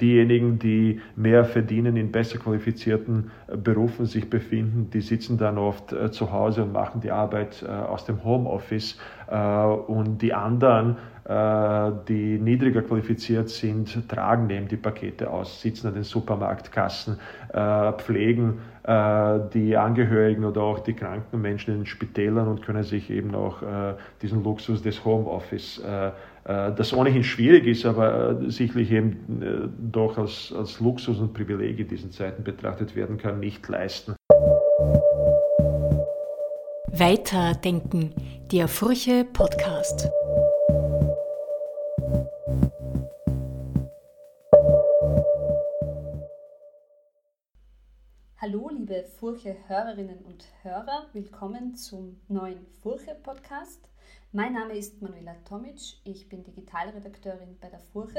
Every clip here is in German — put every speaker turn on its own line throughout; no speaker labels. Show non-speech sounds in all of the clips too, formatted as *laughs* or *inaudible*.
Diejenigen, die mehr verdienen, in besser qualifizierten äh, Berufen sich befinden, die sitzen dann oft äh, zu Hause und machen die Arbeit äh, aus dem Homeoffice. Und die anderen, die niedriger qualifiziert sind, tragen eben die Pakete aus, sitzen an den Supermarktkassen, pflegen die Angehörigen oder auch die kranken Menschen in den Spitälern und können sich eben auch diesen Luxus des Homeoffice das ohnehin schwierig ist, aber äh, sicherlich eben äh, doch als, als Luxus und Privileg in diesen Zeiten betrachtet werden kann, nicht leisten.
Weiterdenken, der Furche Podcast.
Hallo, liebe Furche-Hörerinnen und Hörer, willkommen zum neuen Furche-Podcast. Mein Name ist Manuela Tomic, ich bin Digitalredakteurin bei der Furche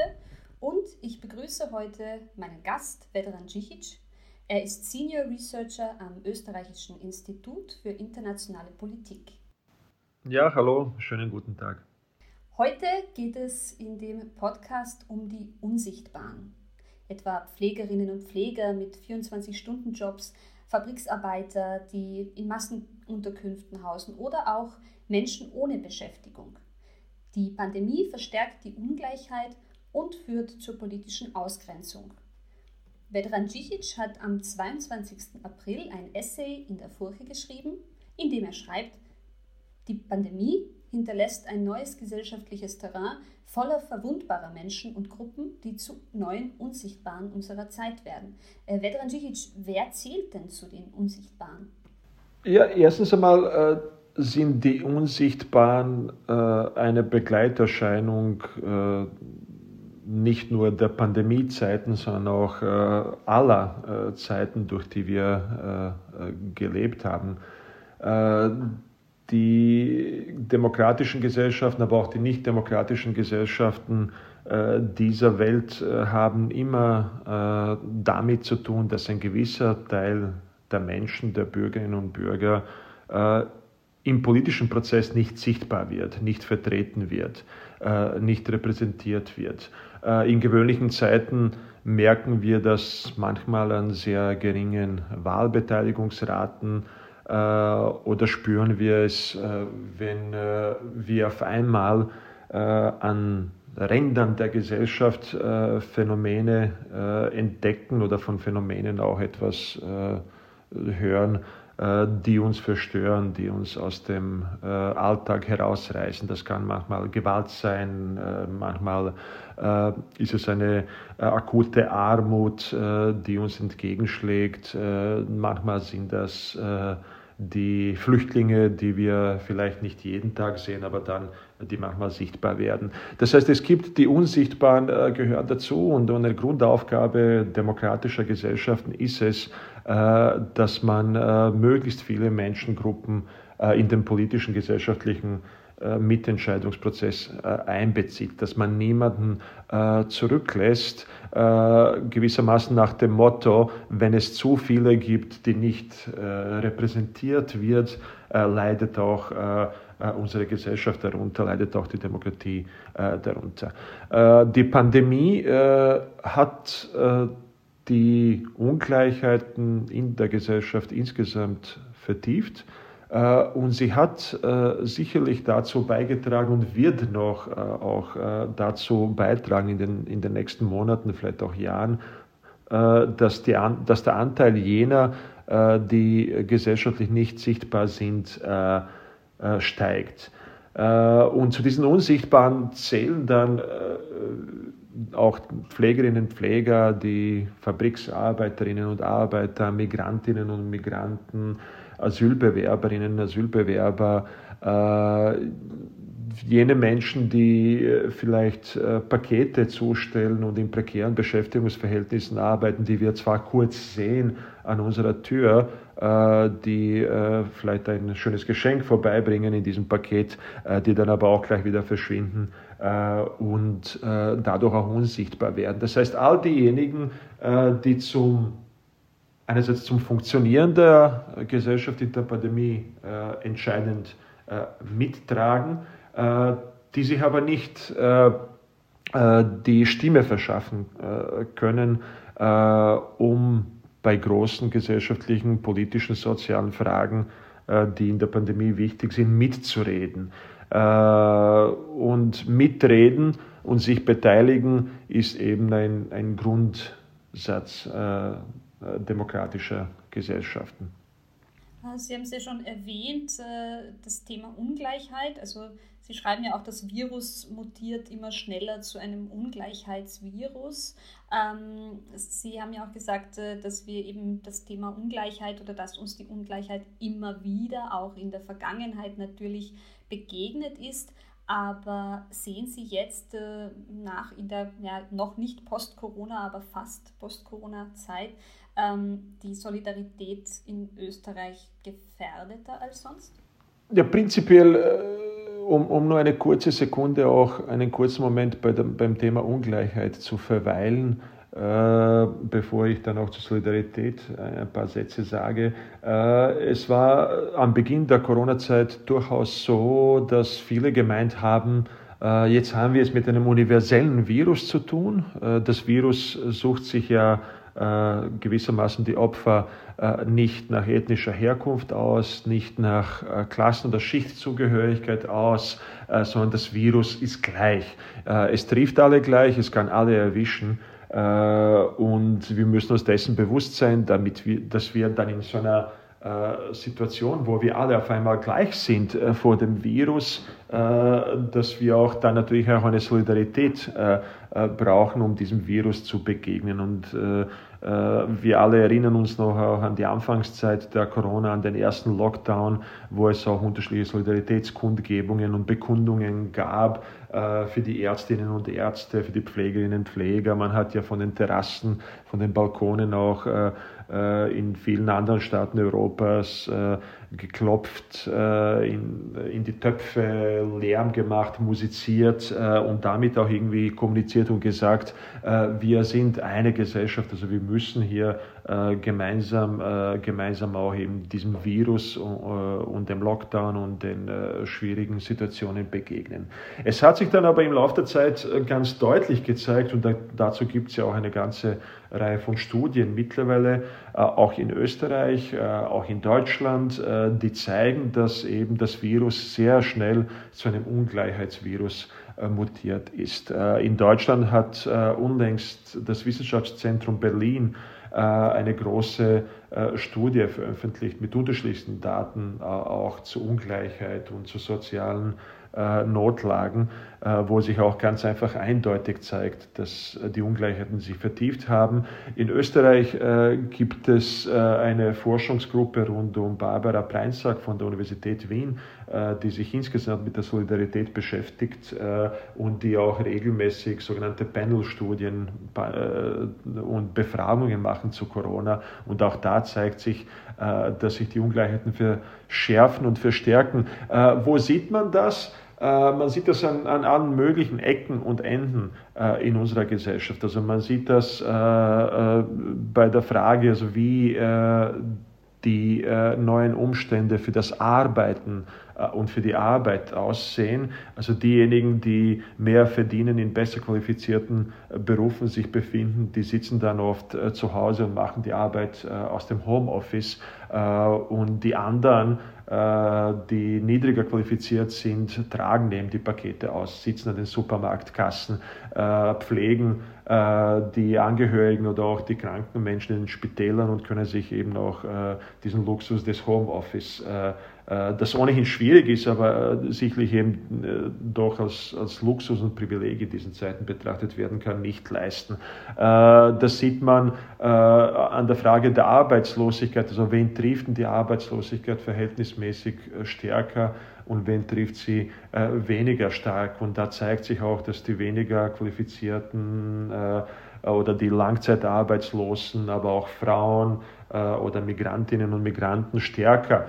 und ich begrüße heute meinen Gast Vedran Džikic. Er ist Senior Researcher am Österreichischen Institut für internationale Politik.
Ja, hallo, schönen guten Tag.
Heute geht es in dem Podcast um die Unsichtbaren, etwa Pflegerinnen und Pfleger mit 24-Stunden-Jobs, Fabriksarbeiter, die in Massenunterkünften hausen oder auch Menschen ohne Beschäftigung. Die Pandemie verstärkt die Ungleichheit und führt zur politischen Ausgrenzung. Vedran Džikic hat am 22. April ein Essay in der Furche geschrieben, in dem er schreibt, die Pandemie hinterlässt ein neues gesellschaftliches Terrain voller verwundbarer Menschen und Gruppen, die zu neuen Unsichtbaren unserer Zeit werden. Äh, Vedran Džikic, wer zählt denn zu den Unsichtbaren?
Ja, erstens einmal äh sind die Unsichtbaren äh, eine Begleiterscheinung äh, nicht nur der Pandemiezeiten, sondern auch äh, aller äh, Zeiten, durch die wir äh, gelebt haben. Äh, die demokratischen Gesellschaften, aber auch die nicht demokratischen Gesellschaften dieser Welt haben immer damit zu tun, dass ein gewisser Teil der Menschen, der Bürgerinnen und Bürger, im politischen Prozess nicht sichtbar wird, nicht vertreten wird, äh, nicht repräsentiert wird. Äh, in gewöhnlichen Zeiten merken wir das manchmal an sehr geringen Wahlbeteiligungsraten äh, oder spüren wir es, wenn wir auf einmal an Rändern der Gesellschaft Phänomene entdecken oder von Phänomenen auch etwas hören, die uns verstören, die uns aus dem äh, Alltag herausreißen. Das kann manchmal Gewalt sein, äh, manchmal ist es eine akute Armut, die uns entgegenschlägt, manchmal sind das die Flüchtlinge, die wir vielleicht nicht jeden Tag sehen, aber dann die manchmal sichtbar werden. Das heißt, es gibt die Unsichtbaren äh, gehören dazu und eine Grundaufgabe demokratischer Gesellschaften ist es, äh, dass man äh, möglichst viele Menschengruppen äh, in den politischen, gesellschaftlichen Mitentscheidungsprozess äh, einbezieht, dass man niemanden äh, zurücklässt, gewissermaßen nach dem Motto, wenn es zu viele gibt, die nicht repräsentiert wird, leidet auch unsere Gesellschaft darunter, leidet auch die Demokratie darunter. Die Pandemie hat die Ungleichheiten in der Gesellschaft insgesamt vertieft. Äh, und sie hat äh, sicherlich dazu beigetragen und wird noch äh, auch dazu beitragen in den, in den nächsten Monaten, vielleicht auch Jahren, dass, die, dass der Anteil jener, die gesellschaftlich nicht sichtbar sind, steigt. Und zu diesen Unsichtbaren zählen dann auch Pflegerinnen und Pfleger, die Fabriksarbeiterinnen und Arbeiter, Migrantinnen und Migranten, Asylbewerberinnen, und Asylbewerber, äh, jene Menschen, die äh, vielleicht äh, Pakete zustellen und in prekären Beschäftigungsverhältnissen arbeiten, die wir zwar kurz sehen an unserer Tür, äh, die äh, vielleicht ein schönes Geschenk vorbeibringen in diesem Paket, äh, die dann aber auch gleich wieder verschwinden und dadurch auch unsichtbar werden. Das heißt, all diejenigen, die zum einerseits zum Funktionieren der Gesellschaft in der Pandemie äh, entscheidend äh, mittragen, äh, die sich aber nicht äh, die Stimme verschaffen können, um bei großen gesellschaftlichen, politischen, sozialen Fragen, die in der Pandemie wichtig sind, mitzureden. Und mitreden und sich beteiligen ist eben ein, ein Grundsatz demokratischer Gesellschaften.
Sie haben es ja schon erwähnt, äh, das Thema Ungleichheit. Also Sie schreiben ja auch, das Virus mutiert immer schneller zu einem Ungleichheitsvirus. Ähm, Sie haben ja auch gesagt, äh, dass wir eben das Thema Ungleichheit oder dass uns die Ungleichheit immer wieder, auch in der Vergangenheit natürlich, begegnet ist. Aber sehen Sie jetzt äh, nach in der ja, noch nicht Post-Corona, aber fast Post-Corona-Zeit ähm, die Solidarität in Österreich gefährdeter als sonst?
Ja, prinzipiell, äh, um, um nur eine kurze Sekunde auch einen kurzen Moment bei dem, beim Thema Ungleichheit zu verweilen, äh, bevor ich dann auch zur Solidarität ein paar Sätze sage. Äh, es war am Beginn der Corona-Zeit durchaus so, dass viele gemeint haben, äh, jetzt haben wir es mit einem universellen Virus zu tun. Äh, das Virus sucht sich ja äh, gewissermaßen die Opfer nicht nach ethnischer Herkunft aus, nicht nach Klassen- oder Schichtzugehörigkeit aus, sondern das Virus ist gleich. Es trifft alle gleich, es kann alle erwischen. Äh, und wir müssen uns dessen bewusst sein, damit wir, dass wir dann in so einer Situation, wo wir alle auf einmal gleich sind vor dem Virus, dass wir auch dann natürlich auch eine Solidarität brauchen, um diesem Virus zu begegnen. Und äh, wir alle erinnern uns noch auch an die Anfangszeit der Corona, an den ersten Lockdown, wo es auch unterschiedliche Solidaritätskundgebungen und Bekundungen gab äh, für die Ärztinnen und Ärzte, für die Pflegerinnen und Pfleger. Man hat ja von den Terrassen, von den Balkonen auch äh, in vielen anderen Staaten Europas geklopft, in, in die Töpfe Lärm gemacht, musiziert und damit auch irgendwie kommuniziert und gesagt, wir sind eine Gesellschaft, also wir müssen hier äh, gemeinsam, äh, gemeinsam auch eben diesem Virus und, äh, dem Lockdown und den äh, schwierigen Situationen begegnen. Es hat sich dann aber im Laufe der Zeit äh, ganz deutlich gezeigt und da, dazu gibt es ja auch eine ganze Reihe von Studien mittlerweile, äh, auch in Österreich, auch in Deutschland, die zeigen, dass eben das Virus sehr schnell zu einem Ungleichheitsvirus mutiert ist. In Deutschland hat unlängst das Wissenschaftszentrum Berlin äh, eine große äh, Studie veröffentlicht mit unterschiedlichsten Daten äh, auch zu Ungleichheit und zu sozialen Notlagen, wo sich auch ganz einfach eindeutig zeigt, dass die Ungleichheiten sich vertieft haben. In Österreich gibt es eine Forschungsgruppe rund um Barbara Preinsack von der Universität Wien, die sich insgesamt mit der Solidarität beschäftigt und die auch regelmäßig sogenannte Panel-Studien und Befragungen machen zu Corona. Und auch da zeigt sich, äh, dass sich die Ungleichheiten verschärfen und verstärken. Äh, wo sieht man das? Äh, man sieht das an, an, allen möglichen Ecken und Enden in unserer Gesellschaft. Also man sieht das bei der Frage, also wie die äh, neuen Umstände für das Arbeiten äh, und für die Arbeit aussehen. Also diejenigen, die mehr verdienen, in besser qualifizierten äh, Berufen sich befinden, die sitzen dann oft äh, zu Hause und machen die Arbeit äh, aus dem Homeoffice. Äh, und die anderen, die niedriger qualifiziert sind, tragen eben die Pakete aus, sitzen an den Supermarktkassen, pflegen die Angehörigen oder auch die kranken Menschen in den Spitälern und können sich eben auch diesen Luxus des Homeoffice äh, das ohnehin schwierig ist, aber äh, sicherlich eben äh, doch als, als Luxus und Privileg in diesen Zeiten betrachtet werden kann, nicht leisten. Das sieht man an der Frage der Arbeitslosigkeit, also wen trifft denn die Arbeitslosigkeit verhältnismäßig stärker und wen trifft sie weniger stark. Und da zeigt sich auch, dass die weniger qualifizierten oder die Langzeitarbeitslosen, aber auch Frauen, oder Migrantinnen und Migranten stärker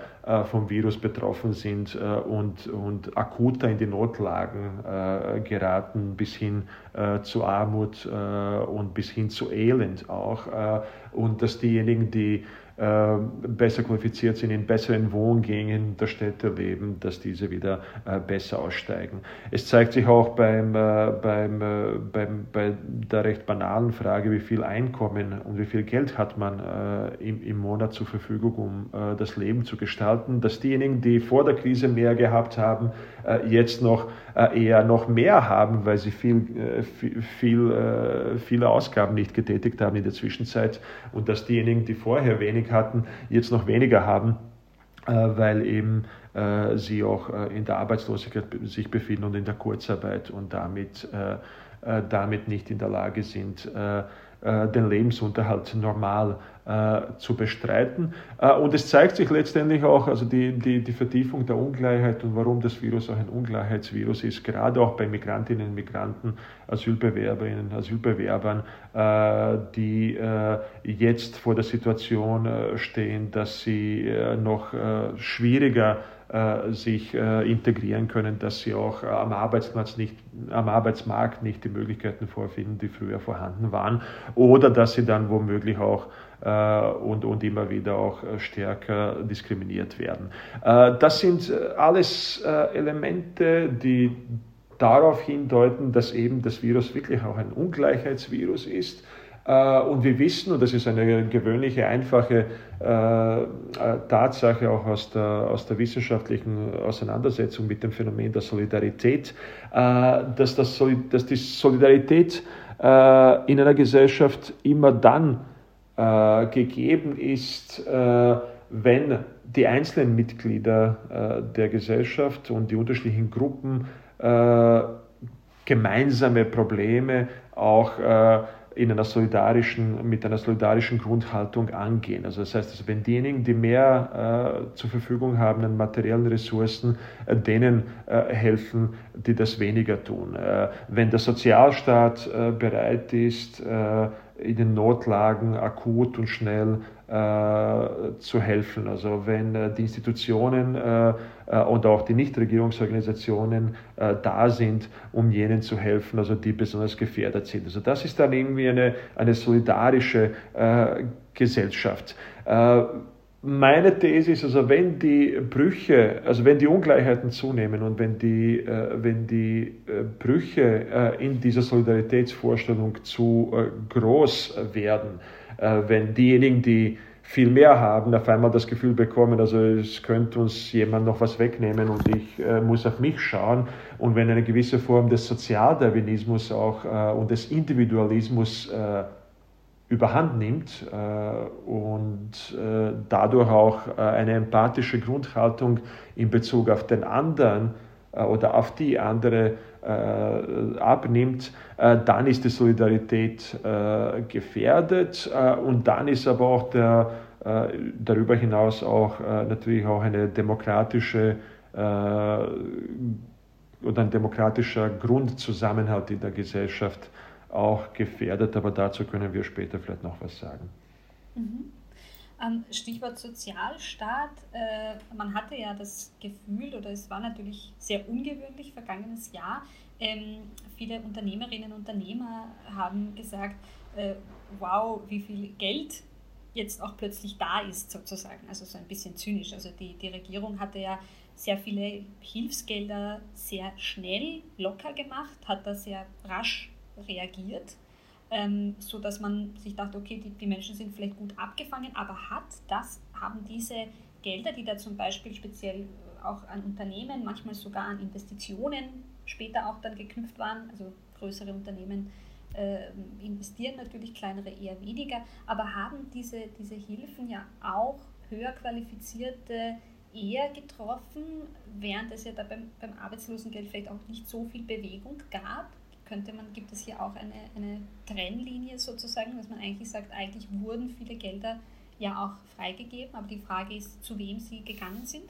vom Virus betroffen sind und, und akuter in die Notlagen geraten, bis hin zu Armut und bis hin zu Elend auch. Und dass diejenigen, die äh, besser qualifiziert sind, in besseren Wohngängen der Städte leben, dass diese wieder äh, besser aussteigen. Es zeigt sich auch beim, äh, beim, beim, bei der recht banalen Frage, wie viel Einkommen und wie viel Geld hat man im, im Monat zur Verfügung, um das Leben zu gestalten, dass diejenigen, die vor der Krise mehr gehabt haben, jetzt noch eher noch mehr haben, weil sie viel, viel, viel, viele Ausgaben nicht getätigt haben in der Zwischenzeit und dass diejenigen, die vorher wenig wenig hatten, jetzt noch weniger haben, äh, weil eben äh, sie auch äh, in der Arbeitslosigkeit sich befinden und in der Kurzarbeit und damit, damit nicht in der Lage sind, den Lebensunterhalt normal äh, zu bestreiten. Äh, und es zeigt sich letztendlich auch, also die, die, die Vertiefung der Ungleichheit und warum das Virus auch ein Ungleichheitsvirus ist, gerade auch bei Migrantinnen Migranten, Asylbewerberinnen, Asylbewerbern, äh, die jetzt vor der Situation stehen, dass sie noch schwieriger sich integrieren können, dass sie auch am Arbeitsplatz nicht, am Arbeitsmarkt nicht die Möglichkeiten vorfinden, die früher vorhanden waren, oder dass sie dann womöglich auch äh, und, und immer wieder auch äh, stärker diskriminiert werden. Äh, das sind alles Elemente, die darauf hindeuten, dass eben das Virus wirklich auch ein Ungleichheitsvirus ist. Und wir wissen, und das ist eine gewöhnliche, einfache Tatsache auch aus der, aus der wissenschaftlichen Auseinandersetzung mit dem Phänomen der Solidarität, dass, das, dass die Solidarität in einer Gesellschaft immer dann äh, gegeben ist, äh, wenn die einzelnen Mitglieder äh, der Gesellschaft und die unterschiedlichen Gruppen äh, gemeinsame Probleme auch äh, in einer solidarischen, mit einer solidarischen Grundhaltung angehen. Also das heißt, also wenn diejenigen, die mehr äh, zur Verfügung haben an materiellen Ressourcen, äh, denen äh, helfen, die das weniger tun. Äh, wenn der Sozialstaat äh, bereit ist, äh, in den Notlagen akut und schnell äh, zu helfen. Also wenn äh, die Institutionen äh, äh und auch die Nichtregierungsorganisationen äh, da sind, um jenen zu helfen, also die besonders gefährdet sind. Also das ist dann irgendwie eine, eine solidarische äh, Gesellschaft. Meine These ist also, wenn die Brüche, also wenn die Ungleichheiten zunehmen und wenn die, äh, wenn die äh, Brüche äh, in dieser Solidaritätsvorstellung zu groß werden, wenn diejenigen, die viel mehr haben, auf einmal das Gefühl bekommen, also es könnte uns jemand noch was wegnehmen und ich äh, muss auf mich schauen. Und wenn eine gewisse Form des Sozialdarwinismus auch äh, und des Individualismus äh, überhand nimmt äh, und äh, dadurch auch äh, eine empathische Grundhaltung in Bezug auf den anderen äh, oder auf die andere äh, abnimmt, äh, dann ist die Solidarität gefährdet und dann ist aber auch der, darüber hinaus auch natürlich auch eine demokratische oder ein demokratischer Grundzusammenhalt in der Gesellschaft auch gefährdet, aber dazu können wir später vielleicht noch was sagen.
Mhm. Stichwort Sozialstaat. Äh, man hatte ja das Gefühl, oder es war natürlich sehr ungewöhnlich vergangenes Jahr, ähm, viele Unternehmerinnen und Unternehmer haben gesagt, äh, wow, wie viel Geld jetzt auch plötzlich da ist, sozusagen. Also so ein bisschen zynisch. Also die, die Regierung hatte ja sehr viele Hilfsgelder sehr schnell locker gemacht, hat da sehr rasch reagiert, ähm, so dass man sich dachte, okay, die, die Menschen sind vielleicht gut abgefangen, aber hat das, haben diese Gelder, die da zum Beispiel speziell auch an Unternehmen, manchmal sogar an Investitionen später auch dann geknüpft waren, also größere Unternehmen äh, investieren natürlich, kleinere eher weniger, aber haben diese, diese Hilfen ja auch höher qualifizierte eher getroffen, während es ja da beim, beim Arbeitslosengeld vielleicht auch nicht so viel Bewegung gab könnte man, gibt es hier auch eine, eine Trennlinie sozusagen, dass man eigentlich sagt, eigentlich wurden viele Gelder ja auch freigegeben, aber die Frage ist, zu wem sie gegangen sind?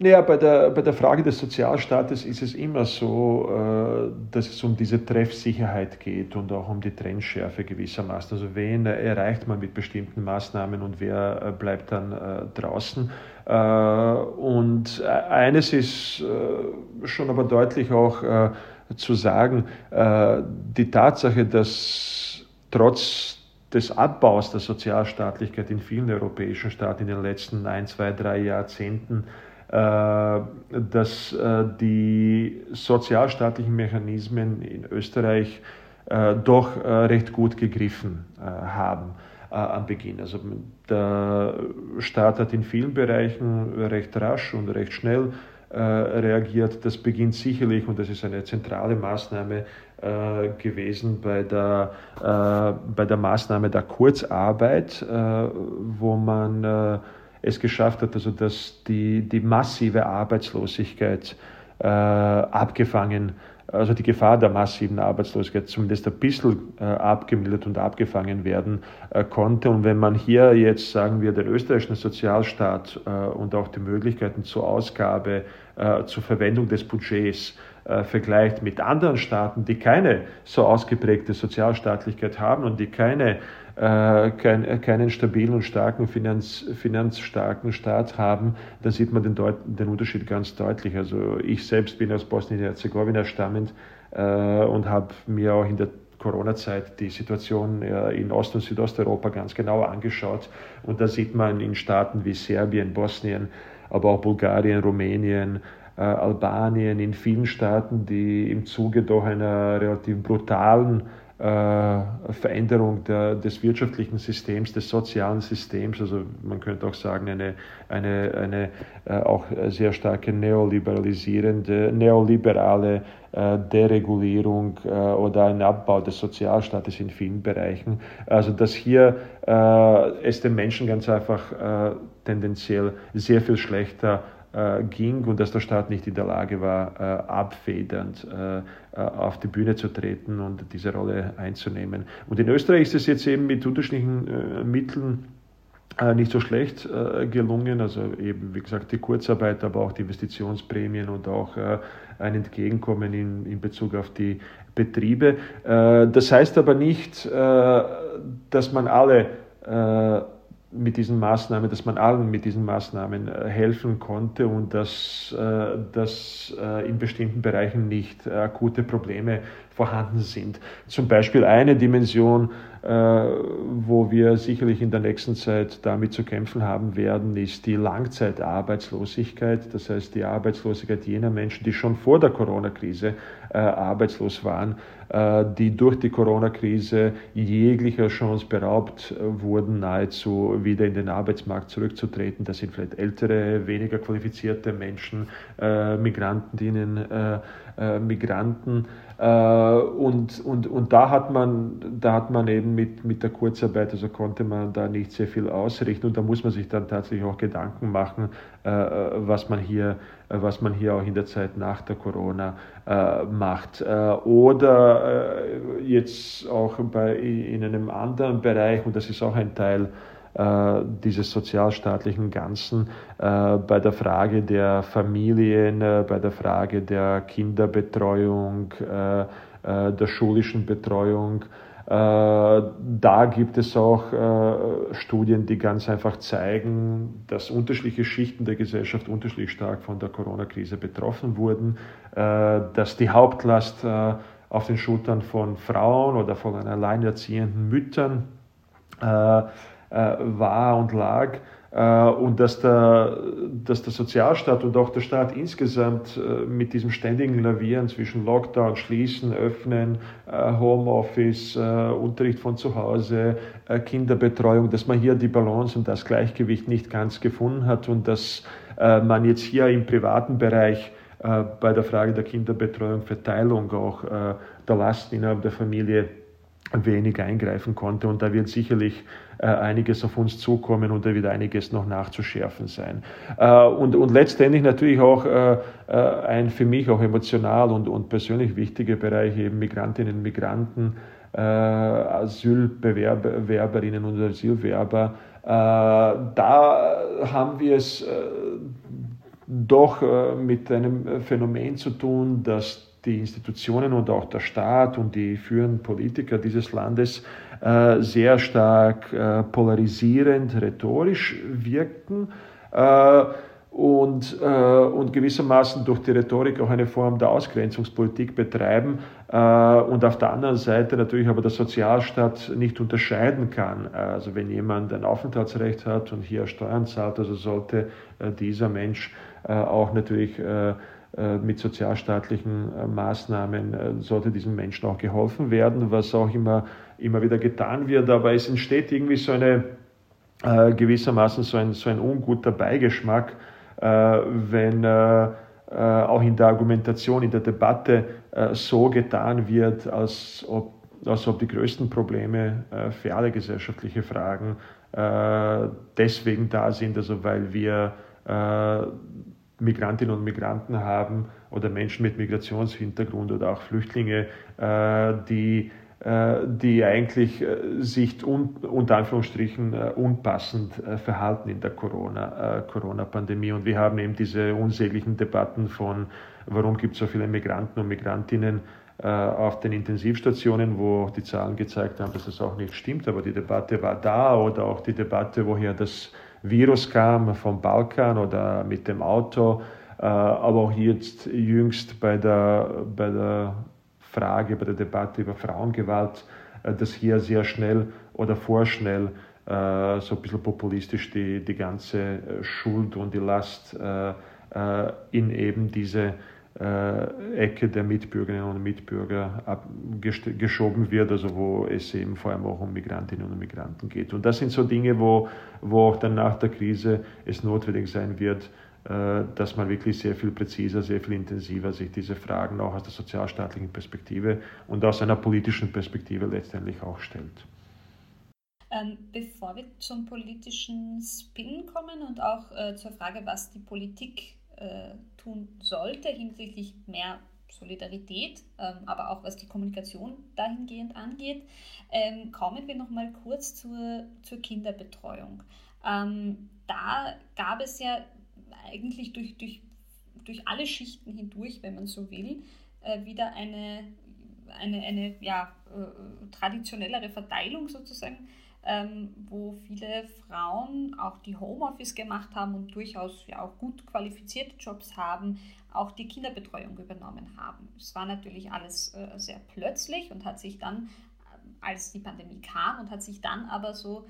Naja, bei der, bei der Frage des Sozialstaates ist es immer so, äh, dass es um diese Treffsicherheit geht und auch um die Trennschärfe gewissermaßen. Also wen erreicht man mit bestimmten Maßnahmen und wer äh, bleibt dann äh, draußen. Und eines ist schon aber deutlich auch zu sagen, die Tatsache, dass trotz des Abbaus der Sozialstaatlichkeit in vielen europäischen Staaten in den letzten ein, zwei, drei Jahrzehnten äh, dass äh, die sozialstaatlichen Mechanismen in Österreich äh, doch recht gut gegriffen haben am Beginn. Also der Staat hat in vielen Bereichen recht rasch und recht schnell reagiert. Das beginnt sicherlich, und das ist eine zentrale Maßnahme gewesen bei der, bei der Maßnahme der Kurzarbeit, wo man es geschafft hat, also dass die, die massive Arbeitslosigkeit äh, abgefangen, also die Gefahr der massiven Arbeitslosigkeit zumindest ein bisschen äh, abgemildert und abgefangen werden äh, konnte. Und wenn man hier jetzt, sagen wir, den österreichischen Sozialstaat äh, und auch die Möglichkeiten zur Ausgabe, zur Verwendung des Budgets vergleicht mit anderen Staaten, die keine so ausgeprägte Sozialstaatlichkeit haben und die keine äh, kein, keinen stabilen und starken Finanz, finanzstarken Staat haben, dann sieht man den, Deut den Unterschied ganz deutlich. Also ich selbst bin aus Bosnien-Herzegowina stammend äh, und habe mir auch in der Corona-Zeit die Situation in Ost- und Südosteuropa ganz genau angeschaut. Und da sieht man in Staaten wie Serbien, Bosnien, aber auch Bulgarien, Rumänien, äh, Albanien, in vielen Staaten, die im Zuge doch einer relativ brutalen äh, Veränderung der, des wirtschaftlichen Systems, des sozialen Systems, also man könnte auch sagen, eine, eine, eine äh, auch sehr starke neoliberalisierende, neoliberale äh, Deregulierung oder ein Abbau des Sozialstaates in vielen Bereichen. Also dass hier es den Menschen ganz einfach tendenziell sehr viel schlechter äh, ging und dass der Staat nicht in der Lage war, äh, abfedernd äh, auf die Bühne zu treten und diese Rolle einzunehmen. Und in Österreich ist es jetzt eben mit unterschiedlichen Mitteln nicht so schlecht gelungen. Also eben, wie gesagt, die Kurzarbeit, aber auch die Investitionsprämien und auch ein Entgegenkommen in, in Bezug auf die Betriebe. Das heißt aber nicht, dass man alle mit diesen Maßnahmen, dass man allen mit diesen Maßnahmen äh, helfen konnte und dass, äh, dass äh, in bestimmten Bereichen nicht akute Probleme vorhanden sind. Zum Beispiel eine Dimension, wo wir sicherlich in der nächsten Zeit damit zu kämpfen haben werden, ist die Langzeitarbeitslosigkeit. Das heißt die Arbeitslosigkeit jener Menschen, die schon vor der Corona-Krise arbeitslos waren äh, die durch die Corona-Krise jeglicher Chance beraubt äh, wurden, nahezu wieder in den Arbeitsmarkt zurückzutreten. Das sind vielleicht ältere, weniger qualifizierte Menschen, äh, Migrantinnen, Migranten. Und, und, und da, hat man, da hat man eben mit, mit der Kurzarbeit, also konnte man da nicht sehr viel ausrichten und da muss man sich dann tatsächlich auch Gedanken machen, was man hier äh, was man hier auch in der Zeit nach der Corona äh, macht. Äh, oder äh, jetzt auch bei, in einem anderen Bereich, und das ist auch ein Teil äh, dieses sozialstaatlichen Ganzen, äh, bei der Frage der Familien, bei der Frage der Kinderbetreuung, der schulischen Betreuung, äh, da gibt es auch äh, Studien, die ganz einfach zeigen, dass unterschiedliche Schichten der Gesellschaft unterschiedlich stark von der Corona-Krise betroffen wurden, äh, dass die Hauptlast auf den Schultern von Frauen oder von alleinerziehenden Müttern war und lag äh, und dass der, dass der Sozialstaat und auch der Staat insgesamt äh, mit diesem ständigen Lavieren zwischen Lockdown, Schließen, Öffnen, äh, Homeoffice, Unterricht von zu Hause, Kinderbetreuung, dass man hier die Balance und das Gleichgewicht nicht ganz gefunden hat und dass man jetzt hier im privaten Bereich bei der Frage der Kinderbetreuung, Verteilung auch der Lasten innerhalb der Familie wenig eingreifen konnte. Und da wird sicherlich äh, einiges auf uns zukommen und da wird einiges noch nachzuschärfen sein. Äh, und, und letztendlich natürlich auch äh, äh ein für mich auch emotional und, und persönlich wichtiger Bereich eben Migrantinnen und Migranten, äh, Asylbewerberinnen und Asylwerber. Äh, da haben wir es doch mit einem Phänomen zu tun, dass die Institutionen und auch der Staat und die führenden Politiker dieses Landes äh, sehr stark äh, polarisierend, rhetorisch wirken äh, und, äh, und gewissermaßen durch die Rhetorik auch eine Form der Ausgrenzungspolitik betreiben äh, und auf der anderen Seite natürlich aber der Sozialstaat nicht unterscheiden kann. Also wenn jemand ein Aufenthaltsrecht hat und hier Steuern zahlt, also sollte äh, dieser Mensch auch natürlich mit sozialstaatlichen Maßnahmen sollte diesen Menschen auch geholfen werden, was auch immer, immer wieder getan wird. Aber es entsteht irgendwie so eine gewissermaßen so ein, so ein unguter Beigeschmack, äh, wenn äh, äh, auch in der Argumentation, in der Debatte so getan wird, als ob, als ob die größten Probleme für alle gesellschaftliche Fragen deswegen da sind, also weil wir Migrantinnen und Migranten haben oder Menschen mit Migrationshintergrund oder auch Flüchtlinge, die äh, die eigentlich äh, sich un, unter Anführungsstrichen äh, unpassend verhalten in der Corona-Pandemie. und wir haben eben diese unsäglichen Debatten von, warum gibt es so viele Migranten und Migrantinnen auf den Intensivstationen, wo die Zahlen gezeigt haben, dass das auch nicht stimmt, aber die Debatte war da oder auch die Debatte, woher das Virus kam, vom Balkan oder mit dem Auto, aber auch jetzt jüngst bei der, bei der Frage, bei der Debatte über Frauengewalt, äh, dass hier sehr schnell oder vorschnell äh, so ein bisschen populistisch die, die ganze äh, Schuld und die Last in eben diese Ecke der Mitbürgerinnen und Mitbürger geschoben wird, also wo es eben vor allem auch um Migrantinnen und Migranten geht. Und das sind so Dinge, wo, wo auch dann nach der Krise es notwendig sein wird, äh, dass man wirklich sehr viel präziser, sehr viel intensiver sich diese Fragen auch aus der sozialstaatlichen Perspektive und aus einer politischen Perspektive letztendlich auch stellt.
Ähm, bevor wir zum politischen Spin kommen und auch äh, zur Frage, was die Politik äh, tun sollte hinsichtlich mehr Solidarität, ähm, aber auch was die Kommunikation dahingehend angeht, ähm, kommen wir noch mal kurz zur, zur Kinderbetreuung. Ähm, da gab es ja eigentlich durch, durch, durch alle Schichten hindurch, wenn man so will, äh, wieder eine, eine, eine ja, äh, traditionellere Verteilung sozusagen, ähm, wo viele Frauen auch die Homeoffice gemacht haben und durchaus ja auch gut qualifizierte Jobs haben, auch die Kinderbetreuung übernommen haben. Es war natürlich alles äh, sehr plötzlich und hat sich dann, als die Pandemie kam, und hat sich dann aber so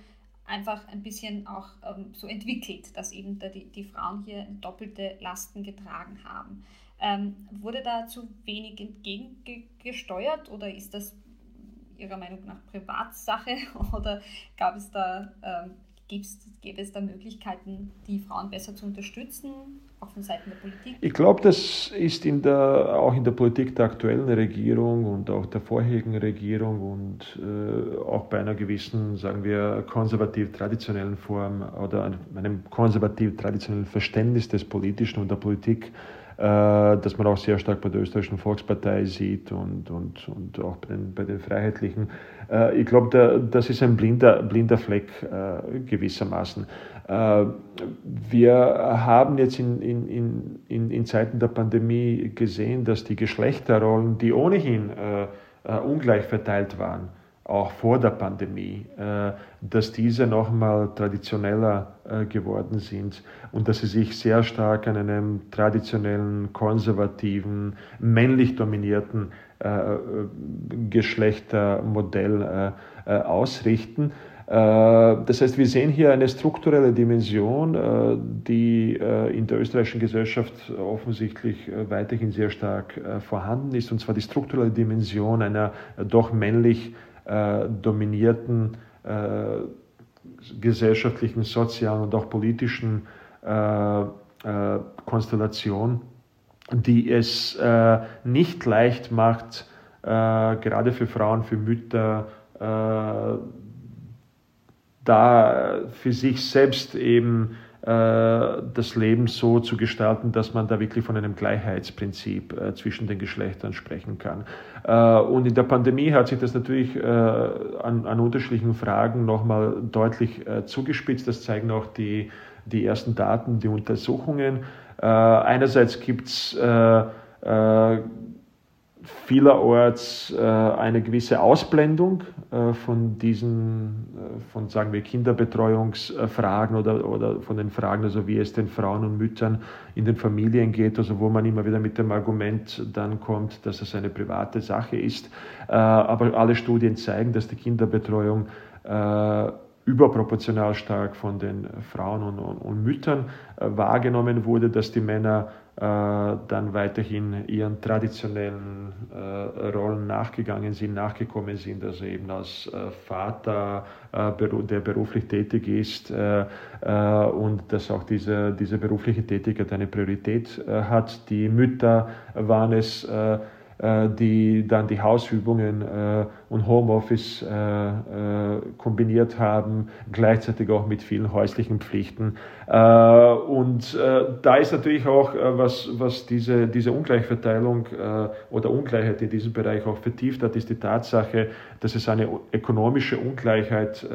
einfach ein bisschen auch ähm, so entwickelt, dass eben da die, die Frauen hier doppelte Lasten getragen haben. Ähm, wurde da zu wenig entgegengesteuert oder ist das Ihrer Meinung nach Privatsache *laughs* oder gab es da, ähm, gäbe es da Möglichkeiten, die Frauen besser zu unterstützen? auch von Seiten der Politik?
Ich glaube, das ist in der, auch in der Politik der aktuellen Regierung und auch der vorherigen Regierung und äh, auch bei einer gewissen, sagen wir, konservativ-traditionellen Form oder einem konservativ-traditionellen Verständnis des Politischen und der Politik dass man auch sehr stark bei der österreichischen Volkspartei sieht und, und, und auch bei den, bei den Freiheitlichen. Äh, ich glaube, das ist ein blinder, blinder Fleck äh, gewissermaßen. Wir haben jetzt in, in, in, in Zeiten der Pandemie gesehen, dass die Geschlechterrollen, die ohnehin ungleich verteilt waren, auch vor der Pandemie, äh, dass diese nochmal traditioneller äh, geworden sind und dass sie sich sehr stark an einem traditionellen, konservativen, männlich dominierten äh, Geschlechtermodell ausrichten. Das heißt, wir sehen hier eine strukturelle Dimension, die in der österreichischen Gesellschaft offensichtlich weiterhin sehr stark vorhanden ist, und zwar die strukturelle Dimension einer doch männlich äh, dominierten äh, gesellschaftlichen, sozialen und auch politischen äh, äh Konstellation, die es nicht leicht macht, gerade für Frauen, für Mütter, da für sich selbst eben das Leben so zu gestalten, dass man da wirklich von einem Gleichheitsprinzip äh, zwischen den Geschlechtern sprechen kann. Äh, und in der Pandemie hat sich das natürlich an, an unterschiedlichen Fragen nochmal deutlich zugespitzt. Das zeigen auch die, die ersten Daten, die Untersuchungen. einerseits gibt es vielerorts äh, eine gewisse Ausblendung äh, von diesen, äh, von sagen wir Kinderbetreuungsfragen oder, oder von den Fragen, also wie es den Frauen und Müttern in den Familien geht, also wo man immer wieder mit dem Argument dann kommt, dass es eine private Sache ist. aber alle Studien zeigen, dass die Kinderbetreuung überproportional stark von den Frauen und, und, und Müttern wahrgenommen wurde, dass die Männer äh, dann weiterhin ihren traditionellen äh, Rollen nachgegangen sind, nachgekommen sind, also eben als äh, Vater, der beruflich tätig ist und dass auch diese, diese berufliche Tätigkeit eine Priorität hat. Die Mütter waren es, äh, die dann die Hausübungen äh, und Homeoffice äh, kombiniert haben, gleichzeitig auch mit vielen häuslichen Pflichten. Und da ist natürlich auch, was, was diese, diese Ungleichverteilung oder Ungleichheit in diesem Bereich auch vertieft hat, ist die Tatsache, dass es eine ökonomische Ungleichheit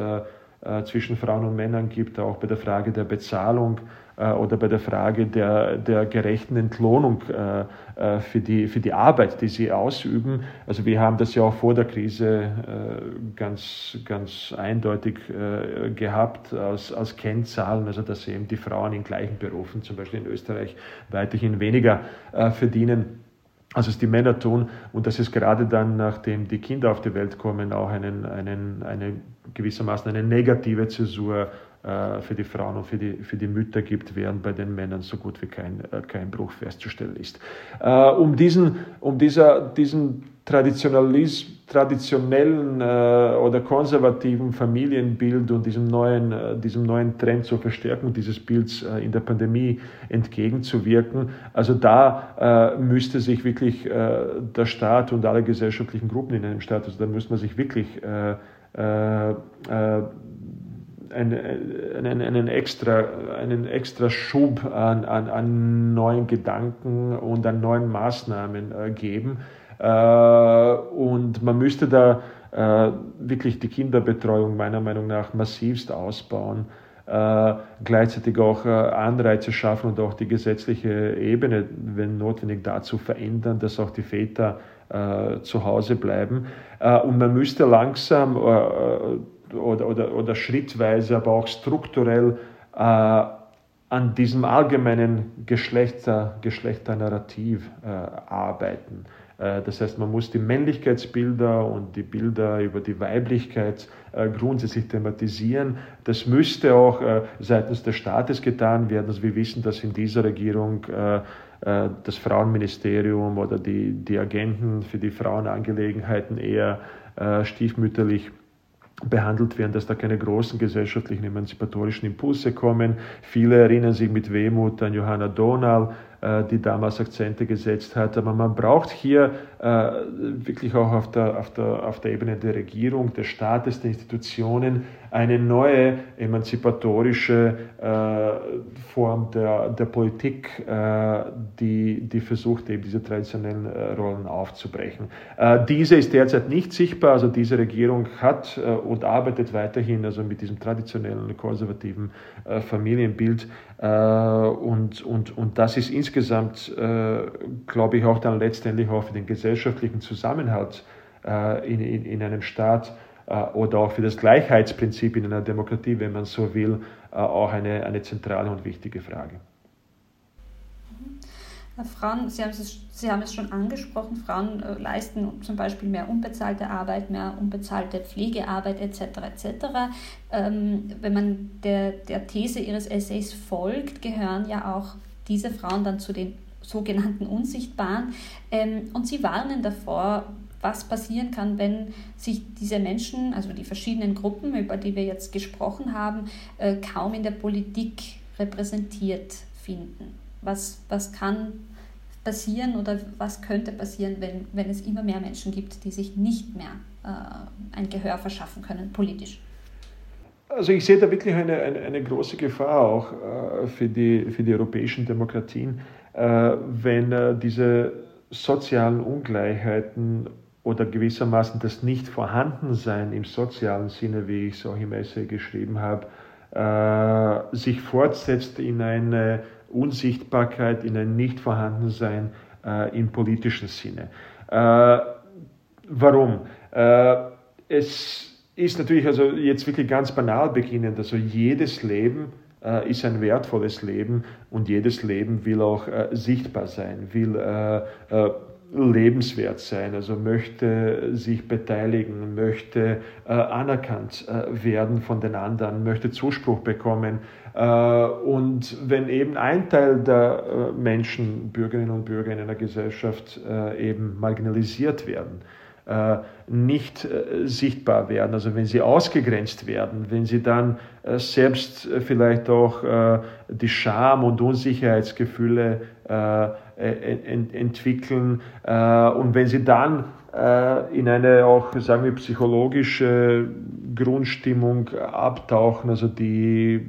zwischen Frauen und Männern gibt, auch bei der Frage der Bezahlung äh, oder bei der Frage der, der gerechten Entlohnung äh, äh, für, die, für die Arbeit, die sie ausüben. Also wir haben das ja auch vor der Krise ganz, ganz eindeutig gehabt als, als Kennzahlen, also dass eben die Frauen in gleichen Berufen, zum Beispiel in Österreich, weiterhin weniger verdienen als es die Männer tun und dass es gerade dann, nachdem die Kinder auf die Welt kommen, auch einen, einen, eine gewissermaßen eine negative Zäsur äh, für die Frauen und für die, für die Mütter gibt, während bei den Männern so gut wie kein, äh, kein Bruch festzustellen ist. Äh, um diesen, um dieser, diesen traditionellen äh, oder konservativen Familienbild und diesem neuen, äh, diesem neuen Trend zur Verstärkung dieses Bilds äh, in der Pandemie entgegenzuwirken. Also da müsste sich wirklich der Staat und alle gesellschaftlichen Gruppen in einem Staat, also da müsste man sich wirklich einen, einen, einen, extra, einen extra Schub an, an, an neuen Gedanken und an neuen Maßnahmen äh, geben. Äh, und man müsste da äh, wirklich die Kinderbetreuung meiner Meinung nach massivst ausbauen. Äh, gleichzeitig auch äh, Anreize schaffen und auch die gesetzliche Ebene, wenn notwendig, dazu verändern, dass auch die Väter äh, zu Hause bleiben. und man müsste langsam oder, oder, oder schrittweise, aber auch strukturell äh, an diesem allgemeinen Geschlechter, Geschlechternarrativ äh, arbeiten. Äh, das heißt, man muss die Männlichkeitsbilder und die Bilder über die Weiblichkeit äh, grundsätzlich thematisieren. Das müsste auch äh, seitens des Staates getan werden. Also wir wissen, dass in dieser Regierung das Frauenministerium oder die, die Agenten für die Frauenangelegenheiten eher stiefmütterlich behandelt werden, dass da keine großen gesellschaftlichen emanzipatorischen Impulse kommen. Viele erinnern sich mit Wehmut an Johanna Donal, äh, die damals Akzente gesetzt hat. Aber man braucht hier äh, wirklich auch auf der, auf, der, auf der Ebene der Regierung, des Staates, der Institutionen eine neue emanzipatorische äh, Form der, der Politik, die, die versucht, eben diese traditionellen Rollen aufzubrechen. diese ist derzeit nicht sichtbar, also diese Regierung hat und arbeitet weiterhin also mit diesem traditionellen konservativen Familienbild und, und, und das ist insgesamt äh, glaube ich, auch dann letztendlich auch für den gesellschaftlichen Zusammenhalt äh, in, in, in, einem Staat äh, oder auch für das Gleichheitsprinzip in einer Demokratie, wenn man so will, äh, auch eine, eine zentrale und wichtige Frage.
Frauen, Sie haben, es, Sie haben es schon angesprochen, Frauen äh, leisten zum Beispiel mehr unbezahlte Arbeit, mehr unbezahlte Pflegearbeit etc. etc. Ähm, wenn man der, der These Ihres Essays folgt, gehören ja auch diese Frauen dann zu den sogenannten Unsichtbaren. Ähm, und sie warnen davor, was passieren kann, wenn sich diese Menschen, also die verschiedenen Gruppen, über die wir jetzt gesprochen haben, äh, kaum in der Politik repräsentiert finden. Was, was kann passieren oder was könnte passieren, wenn, wenn es immer mehr Menschen gibt, die sich nicht mehr äh, ein Gehör verschaffen können, politisch?
Also ich sehe da wirklich eine, eine, eine große Gefahr auch äh, für, die, für die europäischen Demokratien, äh, wenn äh, diese sozialen Ungleichheiten oder gewissermaßen das Nicht-Vorhandensein im sozialen Sinne, wie ich es auch im Essay geschrieben habe, äh, sich fortsetzt in eine Unsichtbarkeit, in ein Nichtvorhandensein äh, im politischen Sinne. Äh, warum? Äh, es ist natürlich also jetzt wirklich ganz banal beginnend, also jedes Leben äh, ist ein wertvolles Leben und jedes Leben will auch äh, sichtbar sein, will lebenswert sein, also möchte sich beteiligen, möchte äh, anerkannt äh, werden von den anderen, möchte Zuspruch bekommen. Äh, und wenn eben ein Teil der äh, Menschen, Bürgerinnen und Bürger in einer Gesellschaft äh, eben marginalisiert werden, äh, nicht sichtbar werden, also wenn sie ausgegrenzt werden, wenn sie dann selbst vielleicht auch die Scham und Unsicherheitsgefühle ent entwickeln. Und wenn sie dann in eine auch, sagen wir, psychologische Grundstimmung abtauchen, also die,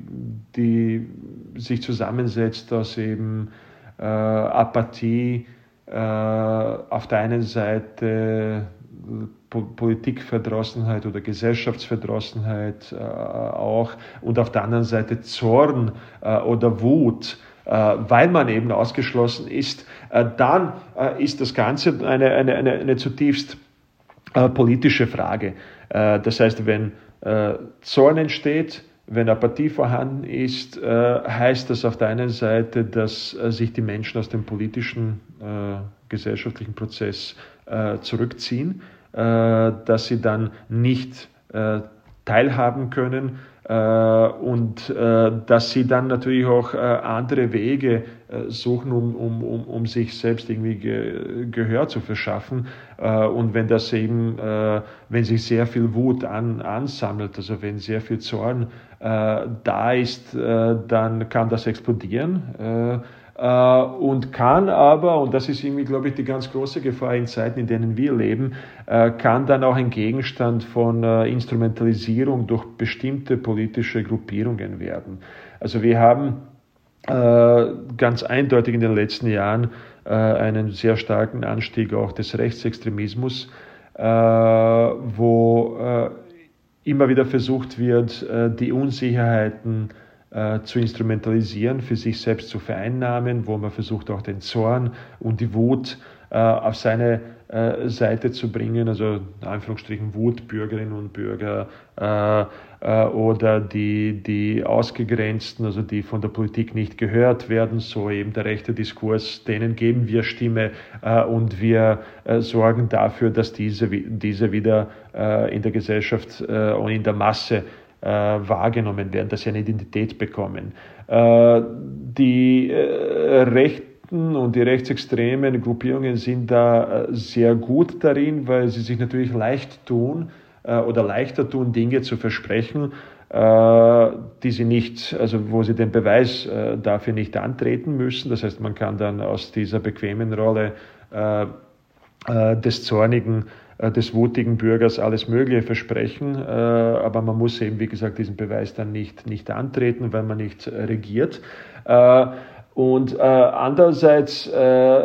die sich zusammensetzt aus eben Apathie, auf der einen Seite Politikverdrossenheit oder Gesellschaftsverdrossenheit äh, auch und auf der anderen Seite Zorn äh, oder Wut, äh, weil man eben ausgeschlossen ist, äh, dann äh, ist das Ganze eine, eine, eine, eine zutiefst äh, politische Frage. das heißt, wenn Zorn entsteht, wenn Apathie vorhanden ist, heißt das auf der einen Seite, dass sich die Menschen aus dem politischen, gesellschaftlichen Prozess zurückziehen äh, dass sie dann nicht äh, teilhaben können äh, und dass sie dann natürlich auch andere Wege suchen, um, um, um, um sich selbst irgendwie Gehör zu verschaffen. Und wenn das eben, wenn sich sehr viel Wut an, ansammelt, also wenn sehr viel Zorn da ist, dann kann das explodieren äh, und kann aber, und das ist irgendwie, glaube ich, die ganz große Gefahr in Zeiten, in denen wir leben, äh, kann dann auch ein Gegenstand von äh, Instrumentalisierung durch bestimmte politische Gruppierungen werden. Also wir haben ganz eindeutig in den letzten Jahren einen sehr starken Anstieg auch des Rechtsextremismus, wo immer wieder versucht wird, die Unsicherheiten äh, zu instrumentalisieren, für sich selbst zu vereinnahmen, wo man versucht auch den Zorn und die Wut äh, auf seine äh, Seite zu bringen, also in Anführungsstrichen Wut, Bürgerinnen und Bürger äh, äh, oder die, die Ausgegrenzten, also die von der Politik nicht gehört werden, so eben der rechte Diskurs, denen geben wir Stimme äh, und wir sorgen dafür, dass diese, diese wieder in der Gesellschaft und in der Masse äh, wahrgenommen werden, dass sie eine Identität bekommen. Äh, die äh, Rechten und die rechtsextremen Gruppierungen sind da äh, sehr gut darin, weil sie sich natürlich leicht tun äh, oder leichter tun, Dinge zu versprechen, äh, die sie nicht, also wo sie den Beweis dafür nicht antreten müssen. Das heißt, man kann dann aus dieser bequemen Rolle des Zornigen des wutigen Bürgers alles Mögliche versprechen, äh, aber man muss eben, wie gesagt, diesen Beweis dann nicht, nicht antreten, weil man nicht äh, regiert. Und äh, andererseits äh,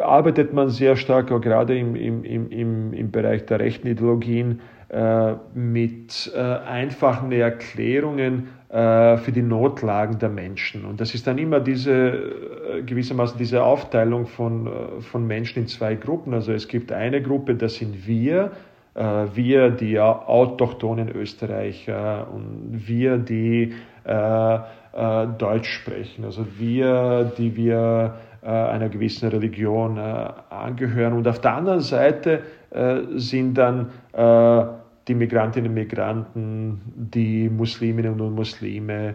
arbeitet man sehr stark, auch gerade im, im, im, im Bereich der rechten Ideologien, äh, mit einfachen Erklärungen für die Notlagen der Menschen. Und das ist dann immer diese gewissermaßen diese Aufteilung von, von Menschen in zwei Gruppen. Also es gibt eine Gruppe, das sind wir, wir, die autochthonen Österreicher und wir, die äh, äh, Deutsch sprechen. Also wir, die wir äh, einer gewissen Religion äh, angehören. Und auf der anderen Seite äh, sind dann äh, die Migrantinnen und Migranten, die Musliminnen und Muslime,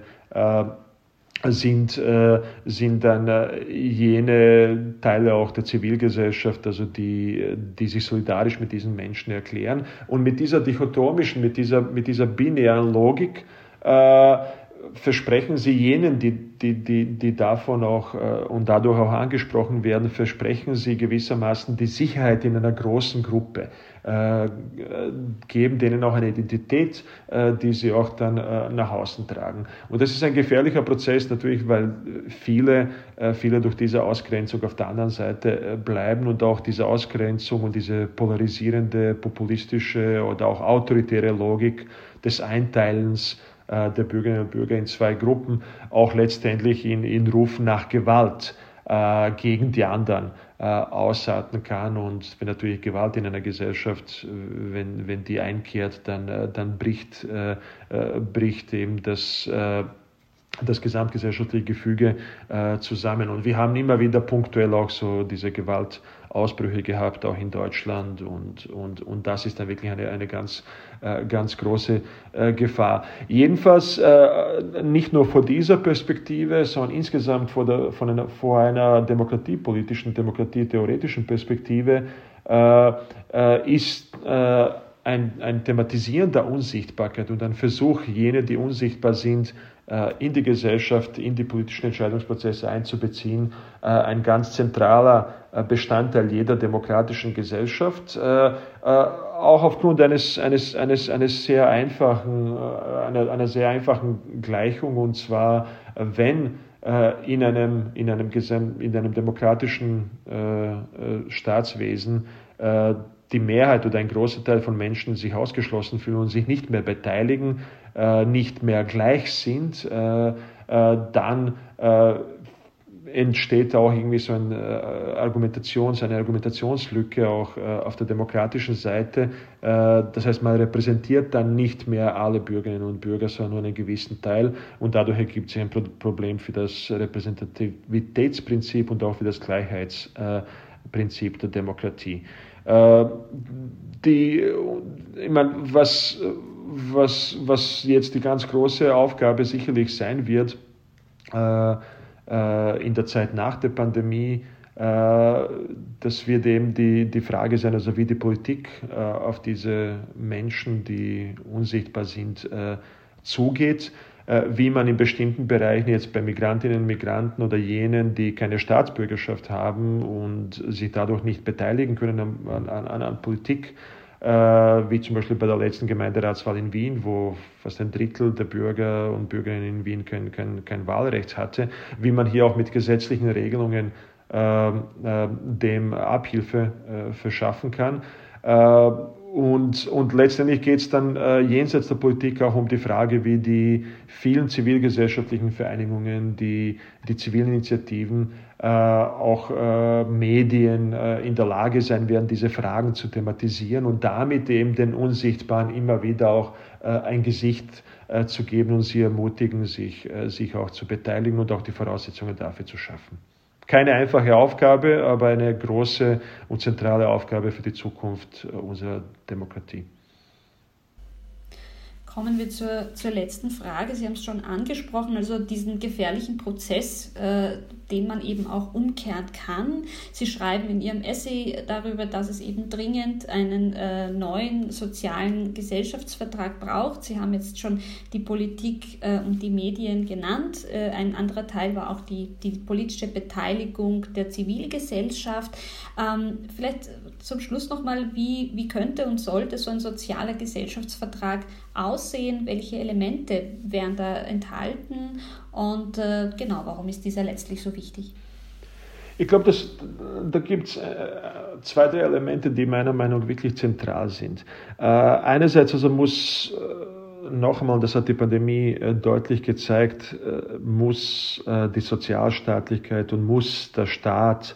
sind, äh, sind dann äh, jene Teile auch der Zivilgesellschaft, also die, die sich solidarisch mit diesen Menschen erklären. Und mit dieser dichotomischen, mit dieser, mit dieser binären Logik äh, versprechen sie jenen, die, die, die, die davon auch äh, und dadurch auch angesprochen werden, versprechen sie gewissermaßen die Sicherheit in einer großen Gruppe, äh, geben denen auch eine Identität, äh, die sie auch dann äh, nach außen tragen. Und das ist ein gefährlicher Prozess natürlich, weil viele, äh, viele durch diese Ausgrenzung auf der anderen Seite äh, bleiben und auch diese Ausgrenzung und diese polarisierende, populistische oder auch autoritäre Logik des Einteilens der Bürgerinnen und Bürger in zwei Gruppen, auch letztendlich in, in Rufen nach Gewalt gegen die anderen ausarten kann. Und wenn natürlich Gewalt in einer Gesellschaft, wenn, wenn die einkehrt, dann, dann bricht, bricht eben das das gesamtgesellschaftliche Gefüge äh, zusammen. Und wir haben immer wieder punktuell auch so diese Gewaltausbrüche gehabt, auch in Deutschland. Und, und, und das ist dann wirklich eine, eine ganz, äh, ganz große äh, Gefahr. Jedenfalls äh, nicht nur vor dieser Perspektive, sondern insgesamt vor, der, von einer, vor einer demokratiepolitischen, demokratietheoretischen Perspektive äh, äh, ist ein, ein Thematisieren der Unsichtbarkeit und ein Versuch, jene, die unsichtbar sind, äh, in die Gesellschaft, in die politischen Entscheidungsprozesse einzubeziehen, äh, ein ganz zentraler äh, Bestandteil jeder demokratischen Gesellschaft, auch aufgrund eines, eines, eines, eines sehr einfachen, einer, einer sehr einfachen Gleichung, und zwar, wenn in einem, in einem, in einem demokratischen Staatswesen die Mehrheit oder ein großer Teil von Menschen sich ausgeschlossen fühlen und sich nicht mehr beteiligen, äh, nicht mehr gleich sind, äh, äh, dann äh, entsteht auch irgendwie so eine äh, Argumentations, eine Argumentationslücke auch äh, auf der demokratischen Seite. das heißt, man repräsentiert dann nicht mehr alle Bürgerinnen und Bürger, sondern nur einen gewissen Teil und dadurch ergibt sich ein Problem für das Repräsentativitätsprinzip und auch für das Gleichheitsprinzip der Demokratie. Äh, die, ich meine, was, was, was jetzt die ganz große Aufgabe sicherlich sein wird äh, äh, in der Zeit nach der Pandemie, das wird eben die, die Frage sein, also wie die Politik auf diese Menschen, die unsichtbar sind, zugeht. Äh, wie man in bestimmten Bereichen jetzt bei Migrantinnen und Migranten oder jenen, die keine Staatsbürgerschaft haben und sich dadurch nicht beteiligen können an, an, an Politik, äh, wie zum Beispiel bei der letzten Gemeinderatswahl in Wien, wo fast ein Drittel der Bürger und Bürgerinnen in Wien kein, kein, kein Wahlrecht hatte, wie man hier auch mit gesetzlichen Regelungen äh, äh, dem Abhilfe äh, verschaffen kann. Äh, und, und letztendlich geht es dann äh, jenseits der Politik auch um die Frage, wie die vielen zivilgesellschaftlichen Vereinigungen, die, die zivilen Initiativen, äh, auch äh, Medien äh, in der Lage sein werden, diese Fragen zu thematisieren und damit eben den Unsichtbaren immer wieder auch äh, ein Gesicht äh, zu geben und sie ermutigen, sich, sich auch zu beteiligen und auch die Voraussetzungen dafür zu schaffen. Keine einfache Aufgabe, aber eine große und zentrale Aufgabe für die Zukunft unserer Demokratie.
Kommen wir zur, zur letzten Frage. Sie haben es schon angesprochen, also diesen gefährlichen Prozess, äh, den man eben auch umkehren kann. Sie schreiben in Ihrem Essay darüber, dass es eben dringend einen äh, neuen sozialen Gesellschaftsvertrag braucht. Sie haben jetzt schon die Politik äh, und die Medien genannt. Äh, ein anderer Teil war auch die, die politische Beteiligung der Zivilgesellschaft. Ähm, vielleicht zum Schluss nochmal, wie, wie könnte und sollte so ein sozialer Gesellschaftsvertrag aussehen? Welche Elemente wären da enthalten? Und äh, genau, warum ist dieser letztlich so wichtig?
Ich glaube, da gibt es äh, zwei, drei Elemente, die meiner Meinung nach wirklich zentral sind. Äh, einerseits also muss einmal, das hat die Pandemie deutlich gezeigt, muss die Sozialstaatlichkeit und muss der Staat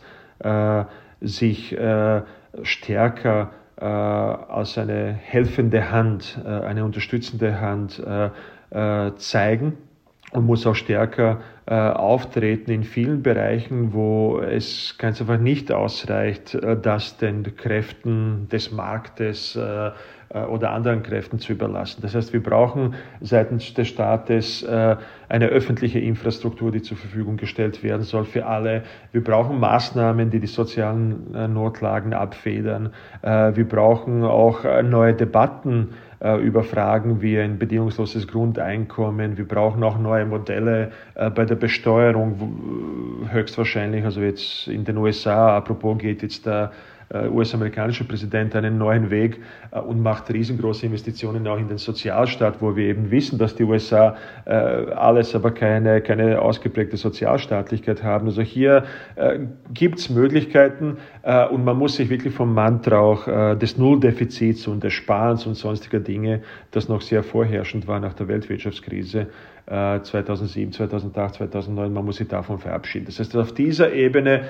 sich stärker als eine helfende Hand, äh, eine unterstützende Hand äh, äh zeigen und muss auch stärker äh, auftreten in vielen Bereichen, wo es ganz einfach nicht ausreicht, äh, das den Kräften des Marktes äh, äh, oder anderen Kräften zu überlassen. Das heißt, wir brauchen seitens des Staates äh, eine öffentliche Infrastruktur, die zur Verfügung gestellt werden soll für alle. Wir brauchen Maßnahmen, die die sozialen äh, Notlagen abfedern. Wir brauchen auch neue Debatten über Fragen wie ein bedingungsloses Grundeinkommen. Wir brauchen auch neue Modelle bei der Besteuerung, höchstwahrscheinlich, also jetzt in den USA, apropos geht jetzt da US-amerikanische Präsident einen neuen Weg und macht riesengroße Investitionen auch in den Sozialstaat, wo wir eben wissen, dass die USA alles, aber keine, keine ausgeprägte Sozialstaatlichkeit haben. Also hier gibt es Möglichkeiten und man muss sich wirklich vom Mantra auch des Nulldefizits und des Sparens und sonstiger Dinge, das noch sehr vorherrschend war nach der Weltwirtschaftskrise, 2007, 2008, 2009, man muss sich davon verabschieden. Das heißt, auf dieser Ebene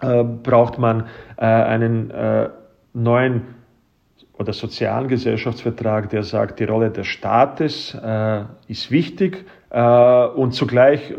äh, braucht man äh, einen äh, neuen oder sozialen Gesellschaftsvertrag, der sagt, die Rolle des Staates äh, ist wichtig und zugleich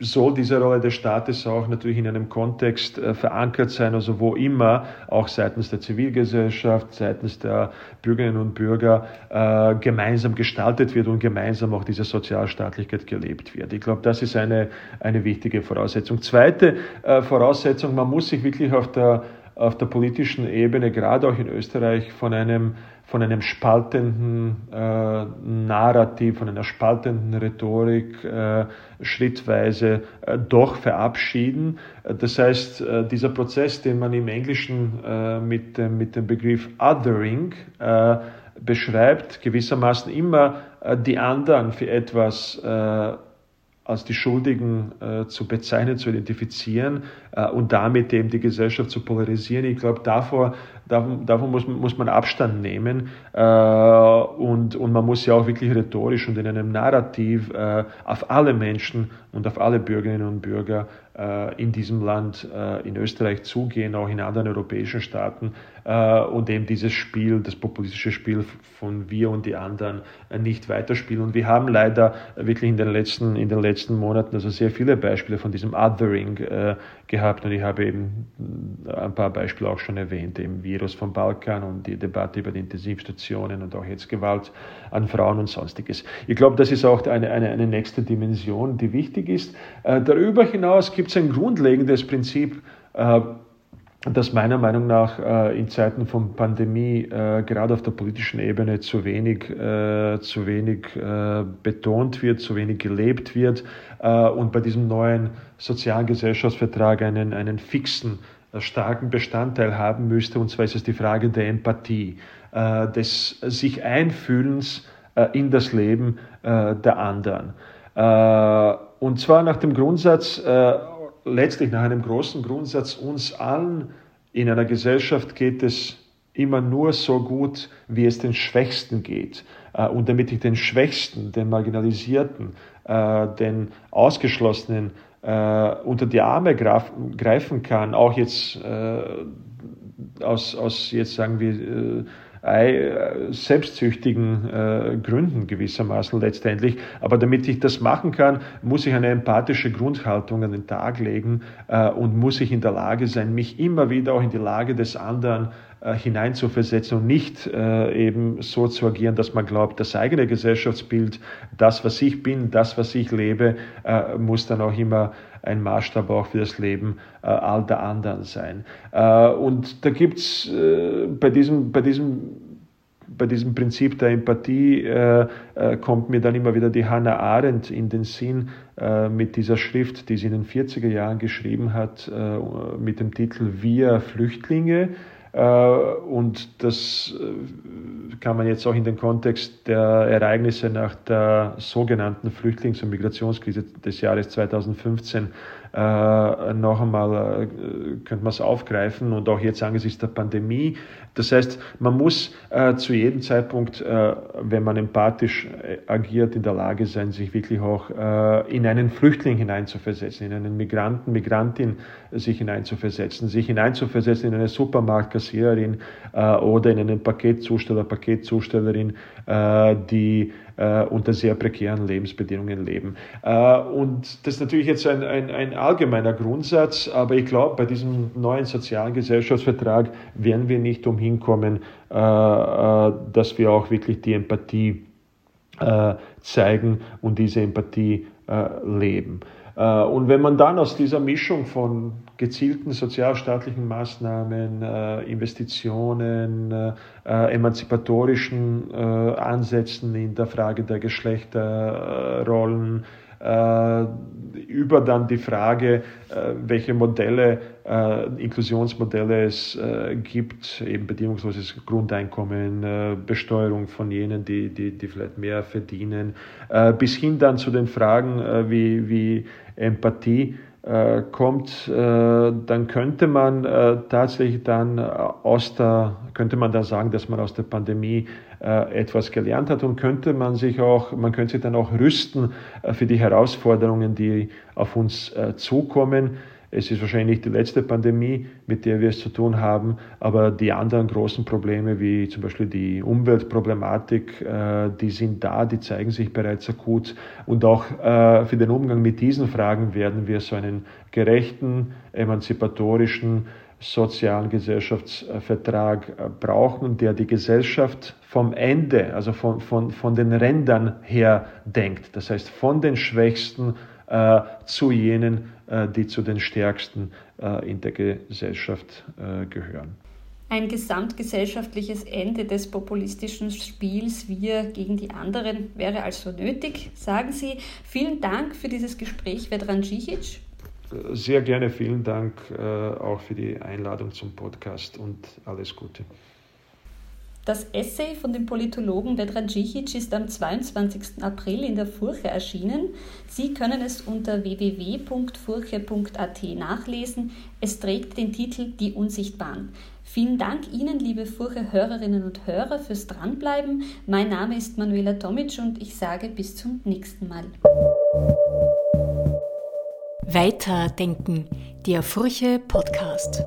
soll diese Rolle des Staates auch natürlich in einem Kontext äh, verankert sein, also wo immer auch seitens der Zivilgesellschaft, seitens der Bürgerinnen und Bürger äh, gemeinsam gestaltet wird und gemeinsam auch diese Sozialstaatlichkeit gelebt wird. Ich glaube, das ist eine, eine wichtige Voraussetzung. Zweite äh, Voraussetzung, man muss sich wirklich auf der, auf der politischen Ebene, gerade auch in Österreich, von einem von einem spaltenden äh, Narrativ, von einer spaltenden Rhetorik äh, schrittweise äh, doch verabschieden. Das heißt, äh, dieser Prozess, den man im Englischen äh, mit, mit dem Begriff Othering äh, beschreibt, gewissermaßen immer die anderen für etwas als die Schuldigen äh, zu bezeichnen, zu identifizieren äh, und damit eben die Gesellschaft zu polarisieren. Ich glaube, davor, davon, davon muss, muss man Abstand nehmen äh, und, und man muss ja auch wirklich rhetorisch und in einem Narrativ äh, auf alle Menschen und auf alle Bürgerinnen und Bürger äh, in diesem Land, äh, in Österreich zugehen, auch in anderen europäischen Staaten und eben dieses Spiel, das populistische Spiel von wir und die anderen nicht weiterspielen. Und wir haben leider wirklich in den letzten, in den letzten Monaten also sehr viele Beispiele von diesem Othering gehabt und ich habe eben ein paar Beispiele auch schon erwähnt, eben Virus vom Balkan und die Debatte über die Intensivstationen und auch jetzt Gewalt an Frauen und sonstiges. Ich glaube, das ist auch eine, eine, eine nächste Dimension, die wichtig ist. Äh, darüber hinaus gibt es ein grundlegendes Prinzip, äh, das meiner Meinung nach äh, in Zeiten von Pandemie äh, gerade auf der politischen Ebene zu wenig, äh, zu wenig äh, betont wird, zu wenig gelebt wird und bei diesem neuen sozialen Gesellschaftsvertrag einen, einen fixen, starken Bestandteil haben müsste. Und zwar ist es die Frage der Empathie, des sich Einfühlens in das Leben der anderen. Und zwar nach dem Grundsatz, letztlich nach einem großen Grundsatz, uns allen in einer Gesellschaft geht es immer nur so gut, wie es den Schwächsten geht. Äh, und damit ich den Schwächsten, den Marginalisierten, äh, den Ausgeschlossenen äh, unter die Arme greifen kann, auch jetzt aus, aus jetzt sagen wir, äh, selbstsüchtigen äh, Gründen gewissermaßen letztendlich. Aber damit ich das machen kann, muss ich eine empathische Grundhaltung an den Tag legen äh, und muss ich in der Lage sein, mich immer wieder auch in die Lage des anderen äh, hineinzuversetzen und nicht äh, eben so zu agieren, dass man glaubt, das eigene Gesellschaftsbild, das, was ich bin, das, was ich lebe, äh, muss dann auch immer ein Maßstab auch für das Leben äh, all der anderen sein. Äh, und da gibt's äh, bei diesem, bei diesem bei diesem Prinzip der Empathie äh, äh, kommt mir dann immer wieder die Hannah Arendt in den Sinn äh, mit dieser Schrift, die sie in den 40er Jahren geschrieben hat, mit dem Titel Wir Flüchtlinge. Und das kann man jetzt auch in den Kontext der Ereignisse nach der sogenannten Flüchtlings- und Migrationskrise des Jahres 2015 äh, noch einmal äh, könnte man es aufgreifen und auch jetzt angesichts der Pandemie. Das heißt, man muss äh, zu jedem Zeitpunkt, äh, wenn man empathisch äh, agiert, in der Lage sein, sich wirklich auch äh, in einen Flüchtling hineinzuversetzen, in einen Migranten, Migrantin sich hineinzuversetzen, sich hineinzuversetzen in eine Supermarktkassiererin oder in einen Paketzusteller, Paketzustellerin, die äh, unter sehr prekären Lebensbedingungen leben. Äh, und das ist natürlich jetzt ein, ein, ein allgemeiner Grundsatz, aber ich glaube, bei diesem neuen sozialen Gesellschaftsvertrag werden wir nicht umhin kommen, äh, äh dass wir auch wirklich die Empathie äh, zeigen und diese Empathie äh, leben. Und wenn man dann aus dieser Mischung von gezielten sozialstaatlichen Maßnahmen, äh, Investitionen, äh, äh, emanzipatorischen Ansätzen in der Frage der Geschlechterrollen, über dann die Frage, welche Modelle, Inklusionsmodelle es gibt, eben bedingungsloses Grundeinkommen, Besteuerung von jenen, die, die, die vielleicht mehr verdienen, bis hin dann zu den Fragen wie, wie Empathie äh, kommt, äh, dann könnte man äh, tatsächlich dann aus der, könnte man dann sagen, dass man aus der Pandemie etwas gelernt hat und könnte man sich auch, man könnte sich dann auch rüsten für die Herausforderungen, die auf uns zukommen. Es ist wahrscheinlich die letzte Pandemie, mit der wir es zu tun haben, aber die anderen großen Probleme, wie zum Beispiel die Umweltproblematik, äh, die sind da, die zeigen sich bereits akut. Und auch äh, für den Umgang mit diesen Fragen werden wir so einen gerechten, emanzipatorischen, sozialen Gesellschaftsvertrag äh, brauchen, der die Gesellschaft vom Ende, also von, von, von den Rändern her denkt. Das heißt, von den Schwächsten äh, zu jenen, äh, die zu den Stärksten äh, in der Gesellschaft äh, gehören.
Ein gesamtgesellschaftliches Ende des populistischen Spiels Wir gegen die anderen wäre also nötig, sagen Sie. Vielen Dank für dieses Gespräch, Vedran Džihić.
Sehr gerne, vielen Dank auch für die Einladung zum Podcast und alles Gute.
Das Essay von dem Politologen Vedran Džihić ist am 22. April in der Furche erschienen. Sie können es unter www.furche.at nachlesen. Es trägt den Titel Die Unsichtbaren. Vielen Dank Ihnen, liebe Furche-Hörerinnen und Hörer, fürs Dranbleiben. Mein Name ist Manuela Tomic und ich sage bis zum nächsten Mal.
Weiterdenken, der Furche Podcast.